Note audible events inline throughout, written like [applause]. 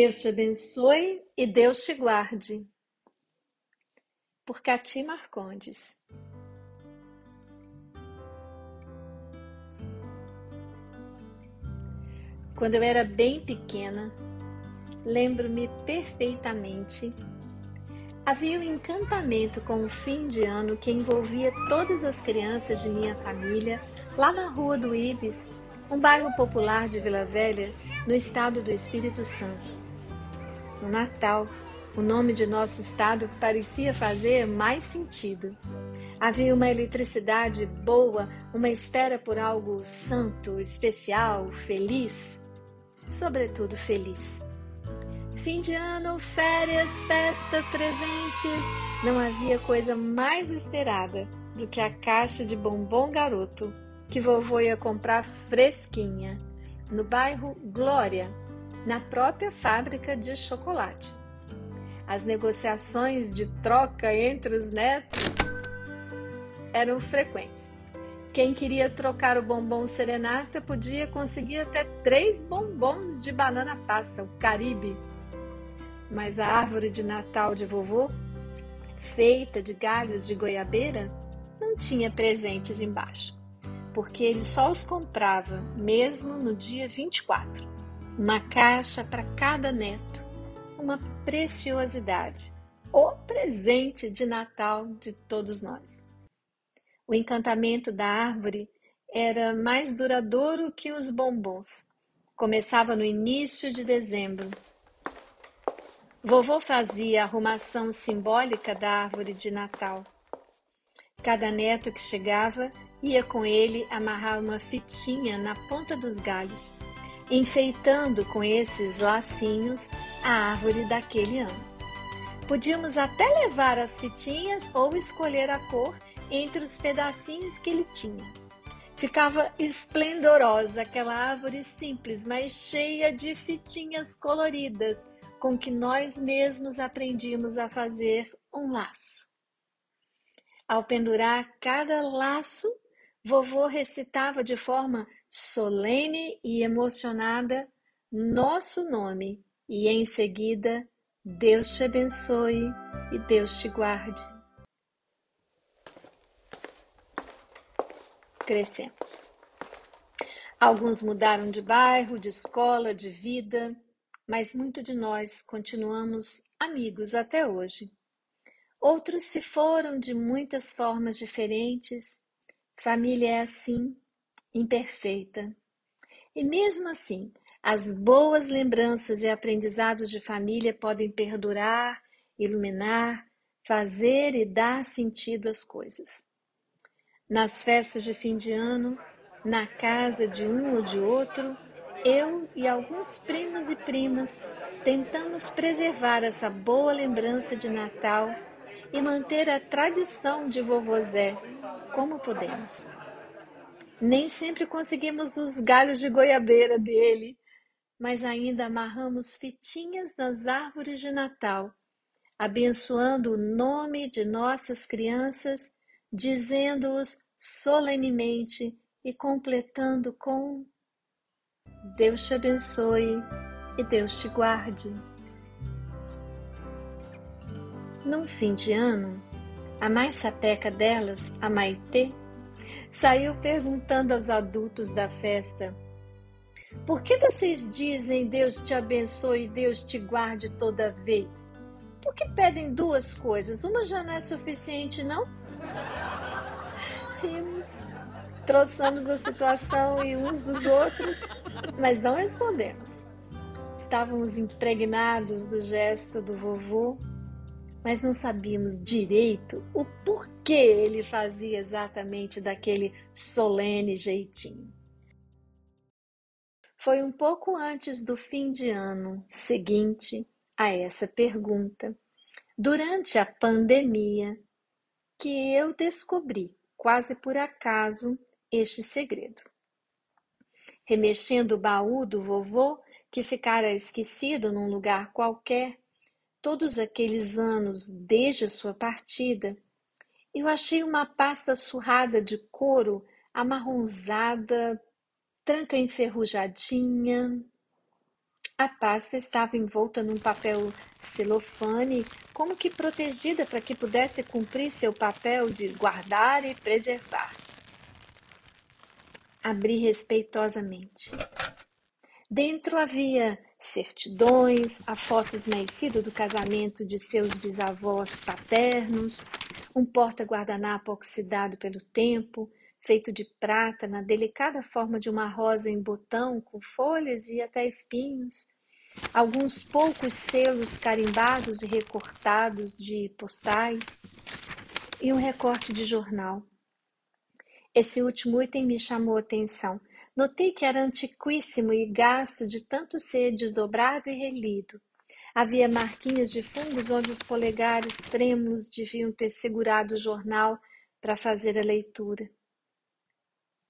Deus te abençoe e Deus te guarde. Por Cati Marcondes. Quando eu era bem pequena, lembro-me perfeitamente, havia um encantamento com o fim de ano que envolvia todas as crianças de minha família lá na Rua do Ibis, um bairro popular de Vila Velha, no estado do Espírito Santo. No Natal, o nome de nosso estado parecia fazer mais sentido. Havia uma eletricidade boa, uma espera por algo santo, especial, feliz, sobretudo feliz. Fim de ano, férias, festa, presentes. Não havia coisa mais esperada do que a caixa de bombom garoto que vovô ia comprar fresquinha no bairro Glória, na própria fábrica de chocolate. As negociações de troca entre os netos eram frequentes. Quem queria trocar o bombom serenata podia conseguir até três bombons de banana passa, o Caribe. Mas a árvore de Natal de vovô, feita de galhos de goiabeira, não tinha presentes embaixo porque ele só os comprava mesmo no dia 24. Uma caixa para cada neto, uma preciosidade, o presente de Natal de todos nós. O encantamento da árvore era mais duradouro que os bombons. Começava no início de dezembro. Vovô fazia a arrumação simbólica da árvore de Natal. Cada neto que chegava ia com ele amarrar uma fitinha na ponta dos galhos, enfeitando com esses lacinhos a árvore daquele ano. Podíamos até levar as fitinhas ou escolher a cor entre os pedacinhos que ele tinha. Ficava esplendorosa aquela árvore simples, mas cheia de fitinhas coloridas, com que nós mesmos aprendíamos a fazer um laço. Ao pendurar cada laço, vovô recitava de forma solene e emocionada nosso nome e em seguida Deus te abençoe e Deus te guarde. Crescemos. Alguns mudaram de bairro, de escola, de vida, mas muito de nós continuamos amigos até hoje. Outros se foram de muitas formas diferentes. Família é assim, imperfeita. E mesmo assim, as boas lembranças e aprendizados de família podem perdurar, iluminar, fazer e dar sentido às coisas. Nas festas de fim de ano, na casa de um ou de outro, eu e alguns primos e primas tentamos preservar essa boa lembrança de Natal e manter a tradição de vovô Zé como podemos. Nem sempre conseguimos os galhos de goiabeira dele, mas ainda amarramos fitinhas nas árvores de Natal, abençoando o nome de nossas crianças, dizendo-os solenemente e completando com Deus te abençoe e Deus te guarde. Num fim de ano, a mais sapeca delas, a Maitê, saiu perguntando aos adultos da festa: Por que vocês dizem Deus te abençoe e Deus te guarde toda vez? Por que pedem duas coisas? Uma já não é suficiente, não? Rimos, troçamos da situação e uns dos outros, mas não respondemos. Estávamos impregnados do gesto do vovô mas não sabíamos direito o porquê ele fazia exatamente daquele solene jeitinho. Foi um pouco antes do fim de ano seguinte a essa pergunta, durante a pandemia, que eu descobri, quase por acaso, este segredo. Remexendo o baú do vovô, que ficara esquecido num lugar qualquer, todos aqueles anos desde a sua partida, eu achei uma pasta surrada de couro amarronzada, tranca enferrujadinha. A pasta estava envolta num papel celofane, como que protegida para que pudesse cumprir seu papel de guardar e preservar. Abri respeitosamente. Dentro havia certidões, a foto esmaecida do casamento de seus bisavós paternos, um porta-guardanapo oxidado pelo tempo, feito de prata na delicada forma de uma rosa em botão com folhas e até espinhos, alguns poucos selos carimbados e recortados de postais e um recorte de jornal. Esse último item me chamou a atenção. Notei que era antiquíssimo e gasto de tanto ser desdobrado e relido. Havia marquinhas de fungos onde os polegares trêmulos deviam ter segurado o jornal para fazer a leitura.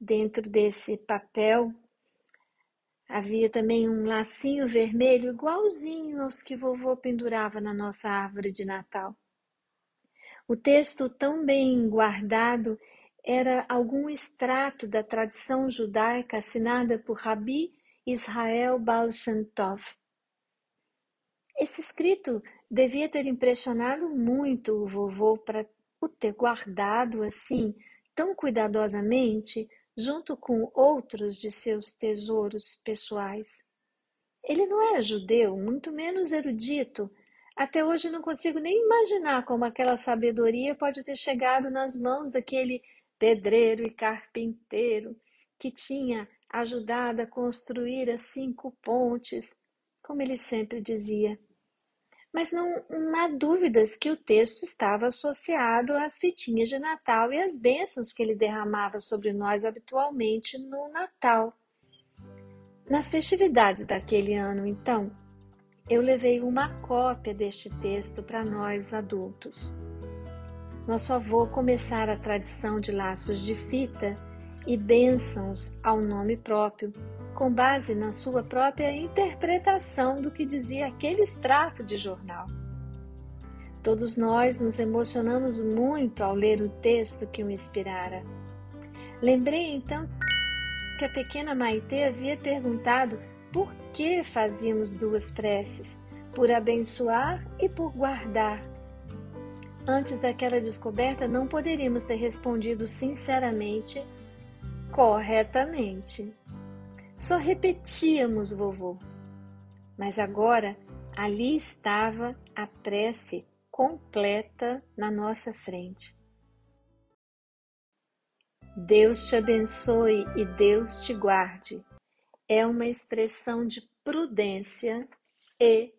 Dentro desse papel havia também um lacinho vermelho igualzinho aos que vovô pendurava na nossa árvore de Natal. O texto, tão bem guardado, era algum extrato da tradição judaica assinada por Rabi Israel Baal Shem Tov. Esse escrito devia ter impressionado muito o vovô para o ter guardado assim, tão cuidadosamente, junto com outros de seus tesouros pessoais. Ele não era judeu, muito menos erudito. Até hoje não consigo nem imaginar como aquela sabedoria pode ter chegado nas mãos daquele pedreiro e carpinteiro que tinha ajudado a construir as cinco pontes, como ele sempre dizia. Mas não, não há dúvidas que o texto estava associado às fitinhas de Natal e às bênçãos que ele derramava sobre nós habitualmente no Natal. Nas festividades daquele ano, então, eu levei uma cópia deste texto para nós adultos nosso avô começara a tradição de laços de fita e bênçãos ao nome próprio, com base na sua própria interpretação do que dizia aquele extrato de jornal. Todos nós nos emocionamos muito ao ler o texto que o inspirara. Lembrei então que a pequena Maitê havia perguntado por que fazíamos duas preces, por abençoar e por guardar Antes daquela descoberta, não poderíamos ter respondido sinceramente, corretamente. Só repetíamos vovô. Mas agora ali estava a prece completa na nossa frente. Deus te abençoe e Deus te guarde. É uma expressão de prudência e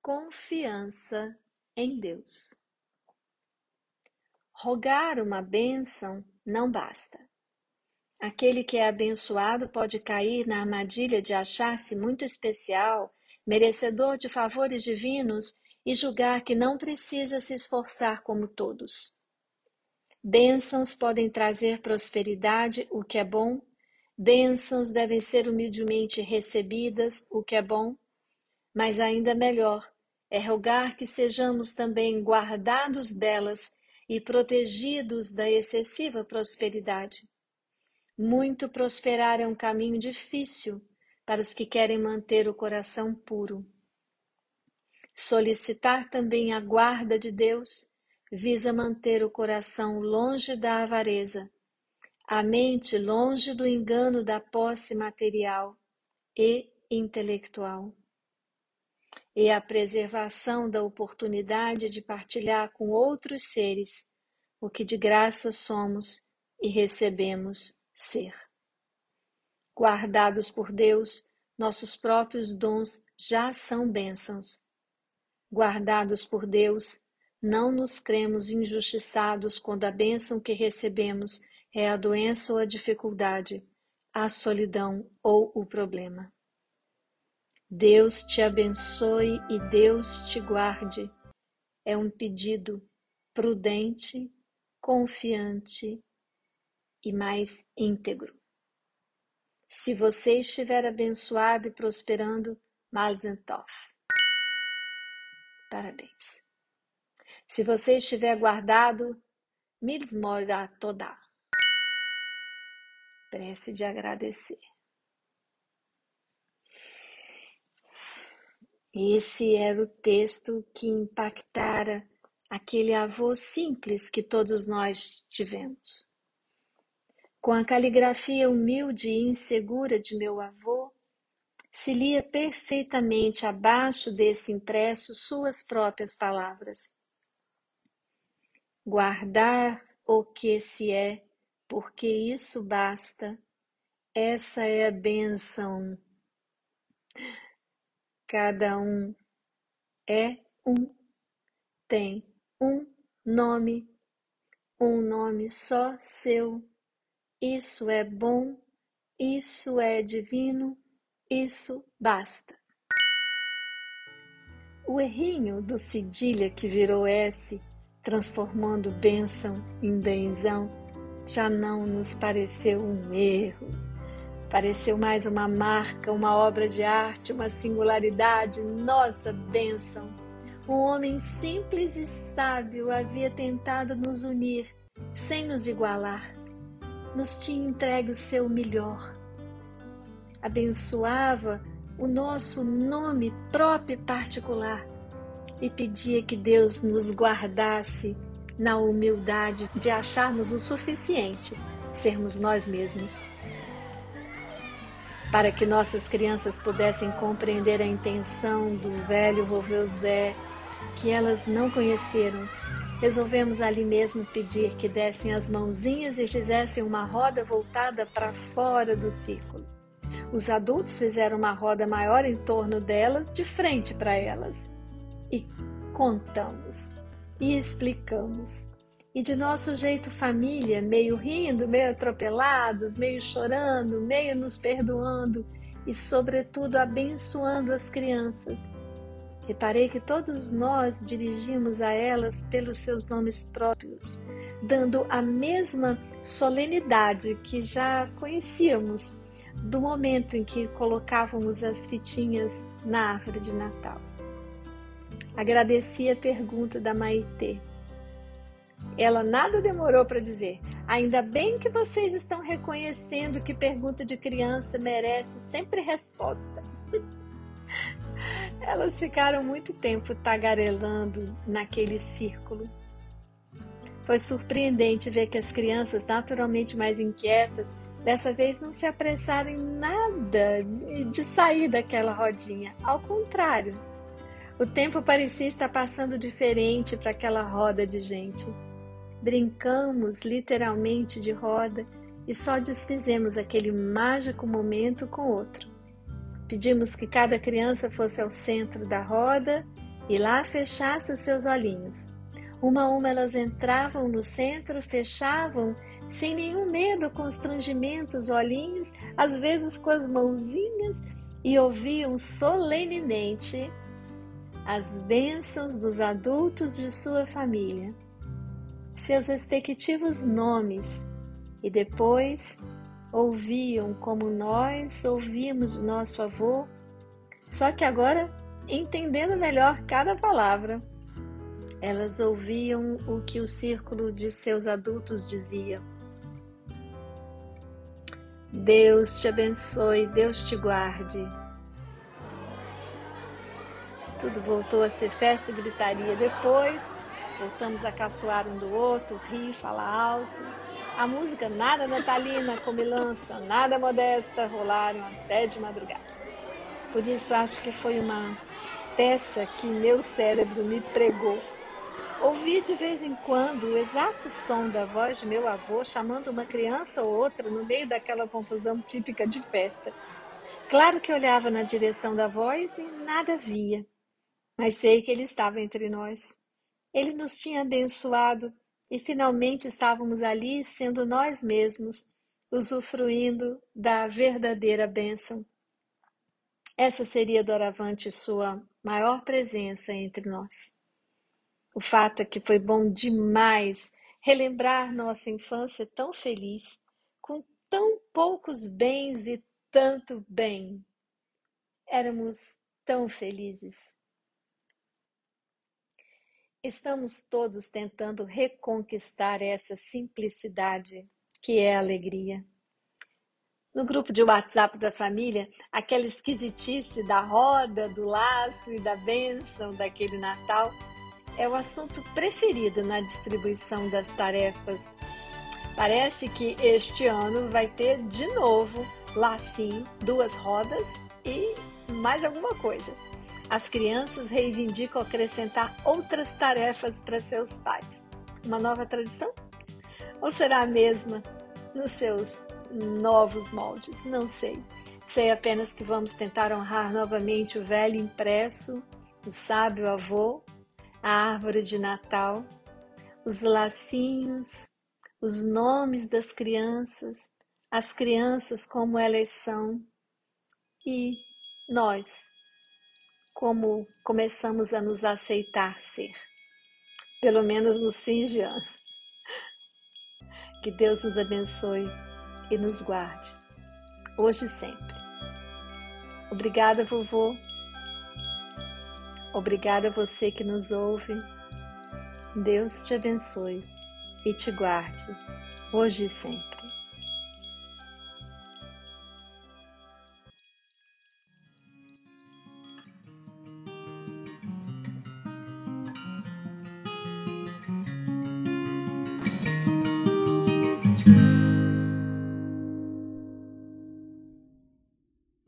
confiança em Deus. Rogar uma bênção não basta. Aquele que é abençoado pode cair na armadilha de achar-se muito especial, merecedor de favores divinos e julgar que não precisa se esforçar como todos. Bênçãos podem trazer prosperidade, o que é bom. Bênçãos devem ser humildemente recebidas, o que é bom. Mas ainda melhor é rogar que sejamos também guardados delas e protegidos da excessiva prosperidade. Muito prosperar é um caminho difícil para os que querem manter o coração puro. Solicitar também a guarda de Deus visa manter o coração longe da avareza, a mente longe do engano da posse material e intelectual e a preservação da oportunidade de partilhar com outros seres o que de graça somos e recebemos ser. Guardados por Deus, nossos próprios dons já são bênçãos. Guardados por Deus, não nos cremos injustiçados quando a bênção que recebemos é a doença ou a dificuldade, a solidão ou o problema. Deus te abençoe e Deus te guarde. É um pedido prudente, confiante e mais íntegro. Se você estiver abençoado e prosperando, Malzentov. Parabéns. Se você estiver guardado, Milsmorda toda. Prece de agradecer. Esse era o texto que impactara aquele avô simples que todos nós tivemos. Com a caligrafia humilde e insegura de meu avô, se lia perfeitamente abaixo desse impresso suas próprias palavras. Guardar o que se é, porque isso basta, essa é a benção. Cada um é um, tem um nome, um nome só seu. Isso é bom, isso é divino, isso basta. O errinho do cedilha que virou S, transformando bênção em benzão, já não nos pareceu um erro. Pareceu mais uma marca, uma obra de arte, uma singularidade, nossa bênção. Um homem simples e sábio havia tentado nos unir, sem nos igualar nos tinha entregue o seu melhor. Abençoava o nosso nome próprio e particular e pedia que Deus nos guardasse na humildade de acharmos o suficiente sermos nós mesmos. Para que nossas crianças pudessem compreender a intenção do velho vovô Zé, que elas não conheceram Resolvemos ali mesmo pedir que dessem as mãozinhas e fizessem uma roda voltada para fora do círculo. Os adultos fizeram uma roda maior em torno delas, de frente para elas. E contamos, e explicamos. E de nosso jeito família, meio rindo, meio atropelados, meio chorando, meio nos perdoando e, sobretudo, abençoando as crianças Reparei que todos nós dirigimos a elas pelos seus nomes próprios, dando a mesma solenidade que já conhecíamos do momento em que colocávamos as fitinhas na árvore de Natal. Agradeci a pergunta da Maitê. Ela nada demorou para dizer: Ainda bem que vocês estão reconhecendo que pergunta de criança merece sempre resposta. [laughs] Elas ficaram muito tempo tagarelando naquele círculo. Foi surpreendente ver que as crianças, naturalmente mais inquietas, dessa vez não se apressaram em nada de sair daquela rodinha. Ao contrário, o tempo parecia estar passando diferente para aquela roda de gente. Brincamos literalmente de roda e só desfizemos aquele mágico momento com outro. Pedimos que cada criança fosse ao centro da roda e lá fechasse os seus olhinhos. Uma a uma elas entravam no centro, fechavam, sem nenhum medo, constrangimento, os olhinhos, às vezes com as mãozinhas, e ouviam solenemente as bênçãos dos adultos de sua família, seus respectivos nomes, e depois ouviam como nós ouvimos nosso avô, só que agora entendendo melhor cada palavra. Elas ouviam o que o círculo de seus adultos dizia. Deus te abençoe, Deus te guarde. Tudo voltou a ser festa e gritaria. Depois, voltamos a caçoar um do outro, rir, falar alto. A música nada natalina, comilança, nada modesta rolaram até de madrugada. Por isso acho que foi uma peça que meu cérebro me pregou. Ouvi de vez em quando o exato som da voz de meu avô chamando uma criança ou outra no meio daquela confusão típica de festa. Claro que olhava na direção da voz e nada via, mas sei que ele estava entre nós. Ele nos tinha abençoado e finalmente estávamos ali sendo nós mesmos, usufruindo da verdadeira bênção. Essa seria doravante sua maior presença entre nós. O fato é que foi bom demais relembrar nossa infância tão feliz, com tão poucos bens e tanto bem. Éramos tão felizes. Estamos todos tentando reconquistar essa simplicidade que é alegria. no grupo de WhatsApp da família, aquela esquisitice da roda, do laço e da bênção daquele Natal é o assunto preferido na distribuição das tarefas. Parece que este ano vai ter de novo lacinho, duas rodas e mais alguma coisa. As crianças reivindicam acrescentar outras tarefas para seus pais. Uma nova tradição? Ou será a mesma nos seus novos moldes? Não sei. Sei apenas que vamos tentar honrar novamente o velho impresso, o sábio avô, a árvore de Natal, os lacinhos, os nomes das crianças, as crianças como elas são e nós, como começamos a nos aceitar ser, pelo menos nos fins de ano. Que Deus nos abençoe e nos guarde, hoje e sempre. Obrigada, vovô. Obrigada a você que nos ouve. Deus te abençoe e te guarde, hoje e sempre.